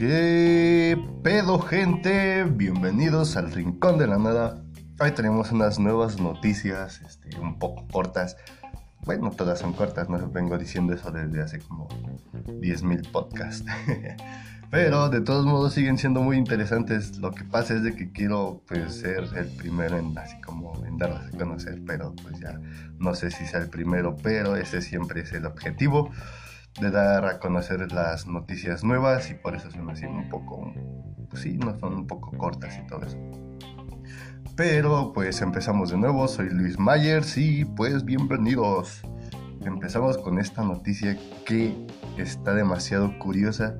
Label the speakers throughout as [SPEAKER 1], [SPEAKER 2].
[SPEAKER 1] ¿Qué pedo gente? Bienvenidos al Rincón de la Nada. Hoy tenemos unas nuevas noticias, este, un poco cortas. Bueno, todas son cortas, no vengo diciendo eso desde hace como 10.000 podcasts. Pero de todos modos siguen siendo muy interesantes. Lo que pasa es de que quiero pues, ser el primero en así como en darlas a conocer, pero pues ya no sé si sea el primero, pero ese siempre es el objetivo de dar a conocer las noticias nuevas y por eso son así un poco, pues sí, no son un poco cortas y todo eso. Pero pues empezamos de nuevo, soy Luis Myers y pues bienvenidos. Empezamos con esta noticia que está demasiado curiosa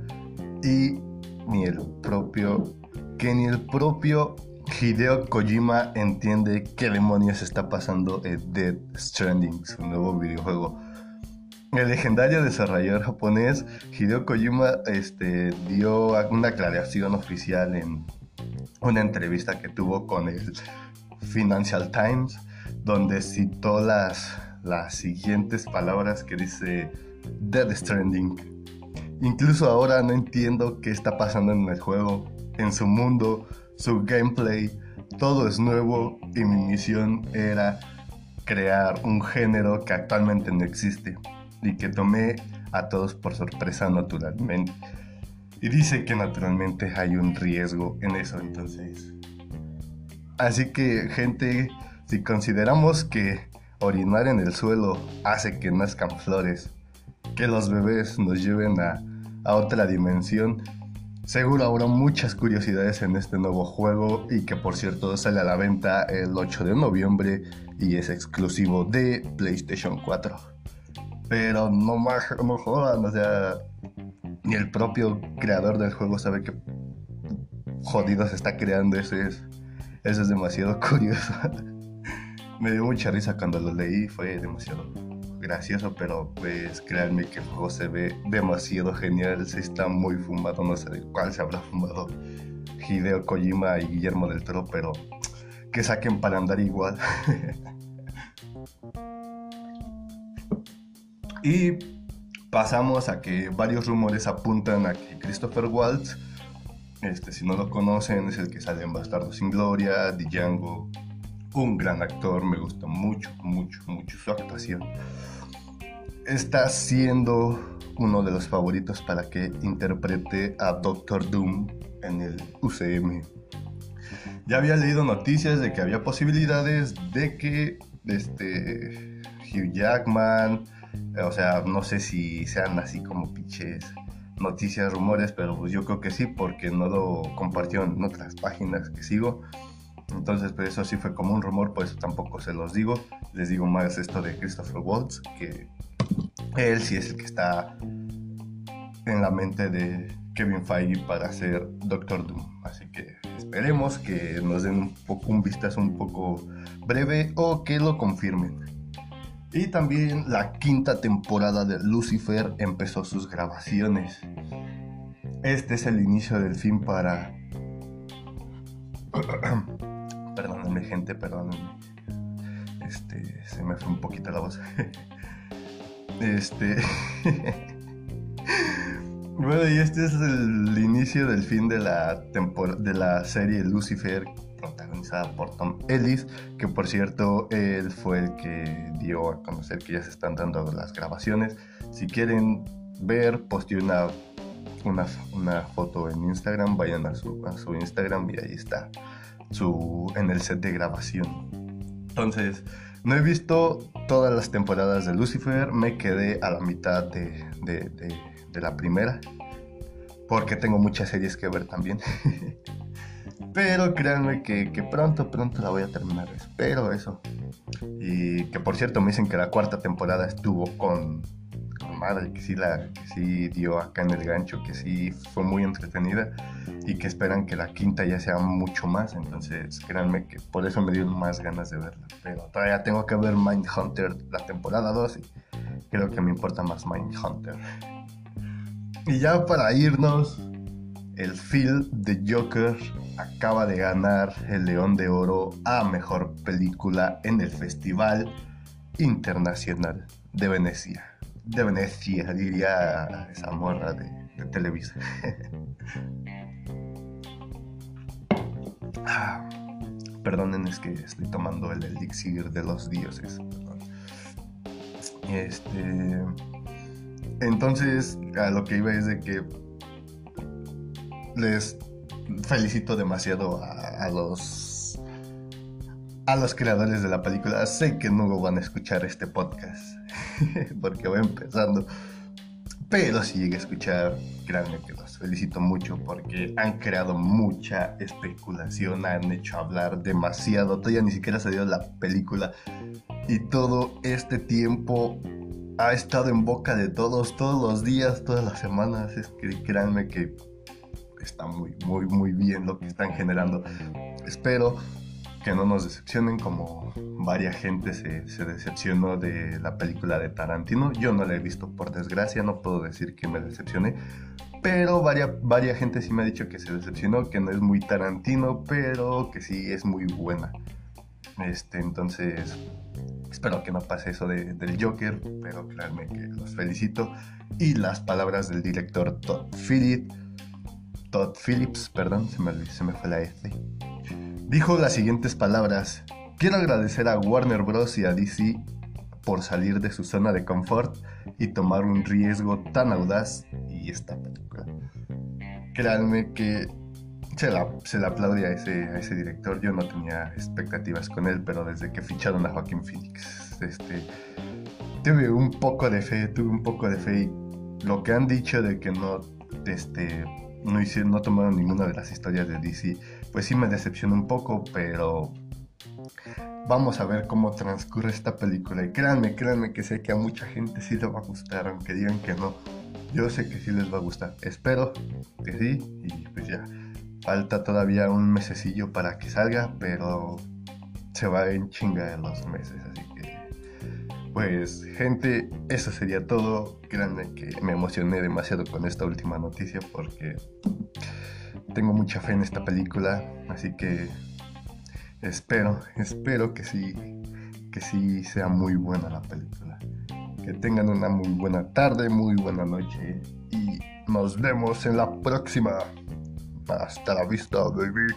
[SPEAKER 1] y ni el propio, que ni el propio Hideo Kojima entiende qué demonios está pasando en Dead Stranding, su nuevo videojuego el legendario desarrollador japonés Hideo Kojima este, dio una aclaración oficial en una entrevista que tuvo con el Financial Times, donde citó las, las siguientes palabras que dice Dead Stranding. Incluso ahora no entiendo qué está pasando en el juego, en su mundo, su gameplay, todo es nuevo y mi misión era crear un género que actualmente no existe y que tomé a todos por sorpresa naturalmente. Y dice que naturalmente hay un riesgo en eso, entonces. Así que, gente, si consideramos que orinar en el suelo hace que nazcan flores, que los bebés nos lleven a, a otra dimensión, seguro habrá muchas curiosidades en este nuevo juego y que por cierto sale a la venta el 8 de noviembre y es exclusivo de PlayStation 4. Pero no más, no jodan, o sea, ni el propio creador del juego sabe que jodido se está creando. Eso es, eso es demasiado curioso. Me dio mucha risa cuando lo leí, fue demasiado gracioso, pero pues créanme que el juego se ve demasiado genial, se está muy fumado, no sé de cuál se habrá fumado Hideo Kojima y Guillermo del Toro, pero que saquen para andar igual. Y pasamos a que varios rumores apuntan a que Christopher Waltz, este, si no lo conocen, es el que sale en Bastardo sin Gloria, Django, un gran actor, me gusta mucho, mucho, mucho su actuación. Está siendo uno de los favoritos para que interprete a Doctor Doom en el UCM. Ya había leído noticias de que había posibilidades de que este, Hugh Jackman, o sea, no sé si sean así como pinches noticias, rumores, pero pues yo creo que sí, porque no lo compartió en otras páginas que sigo. Entonces, pues eso sí fue como un rumor, pues tampoco se los digo. Les digo más esto de Christopher Waltz, que él sí es el que está en la mente de Kevin Feige para ser Doctor Doom. Así que esperemos que nos den un poco un vistazo un poco breve o que lo confirmen. Y también la quinta temporada de Lucifer empezó sus grabaciones. Este es el inicio del fin para... perdónenme gente, perdónenme. Este, se me fue un poquito la voz. este... bueno, y este es el inicio del fin de la, de la serie Lucifer protagonizada por Tom Ellis, que por cierto él fue el que dio a conocer que ya se están dando las grabaciones. Si quieren ver, posteé una, una, foto en Instagram, vayan a su, a su Instagram y ahí está su, en el set de grabación. Entonces, no he visto todas las temporadas de Lucifer, me quedé a la mitad de, de, de la primera, porque tengo muchas series que ver también. Pero créanme que, pronto, pronto la voy a terminar. Espero eso. Y que por cierto me dicen que la cuarta temporada estuvo con, madre, que sí, la, que sí dio acá en el gancho, que sí fue muy entretenida y que esperan que la quinta ya sea mucho más. Entonces créanme que por eso me dio más ganas de verla. Pero todavía tengo que ver Mindhunter la temporada 2 y creo que me importa más Mindhunter. Y ya para irnos, el film de Joker acaba de ganar el León de Oro a Mejor Película en el Festival Internacional de Venecia. De Venecia, diría esa morra de, de Televisa. Ah, perdonen, es que estoy tomando el elixir de los dioses. Este. Entonces, a lo que iba es de que les felicito demasiado a, los a los creadores de la película. Sé que no van a escuchar este podcast porque voy empezando. Pero si llegué a escuchar, créanme que los felicito mucho porque han creado mucha especulación, han hecho hablar demasiado. Todavía ni siquiera salió la película y todo este tiempo ha estado en boca de todos, todos los días, todas las semanas. Es que créanme que está muy, muy, muy bien lo que están generando. Espero que no nos decepcionen como varia gente se, se, decepcionó de la película de Tarantino. Yo no la he visto por desgracia, no puedo decir que me decepcione. Pero varia, varia gente sí me ha dicho que se decepcionó, que no es muy Tarantino, pero que sí es muy buena. Este, entonces, espero que no pase eso de, del Joker, pero créanme que los felicito. Y las palabras del director Todd Phillips, Todd Phillips, perdón, se me, se me fue la F Dijo las siguientes palabras. Quiero agradecer a Warner Bros. y a DC por salir de su zona de confort y tomar un riesgo tan audaz y esta película. Créanme que se la, se aplaude a ese, a ese director. Yo no tenía expectativas con él, pero desde que ficharon a Joaquín Phoenix, este, tuve un poco de fe, tuve un poco de fe y lo que han dicho de que no, este, no, hicieron, no tomaron ninguna de las historias de DC pues sí me decepcionó un poco, pero vamos a ver cómo transcurre esta película. Y créanme, créanme que sé que a mucha gente sí le va a gustar, aunque digan que no. Yo sé que sí les va a gustar. Espero que sí. Y pues ya. Falta todavía un mesecillo para que salga, pero se va en chinga de los meses. Así pues, gente, eso sería todo. Créanme que me emocioné demasiado con esta última noticia porque tengo mucha fe en esta película, así que espero, espero que sí, que sí sea muy buena la película. Que tengan una muy buena tarde, muy buena noche y nos vemos en la próxima. Hasta la vista, baby.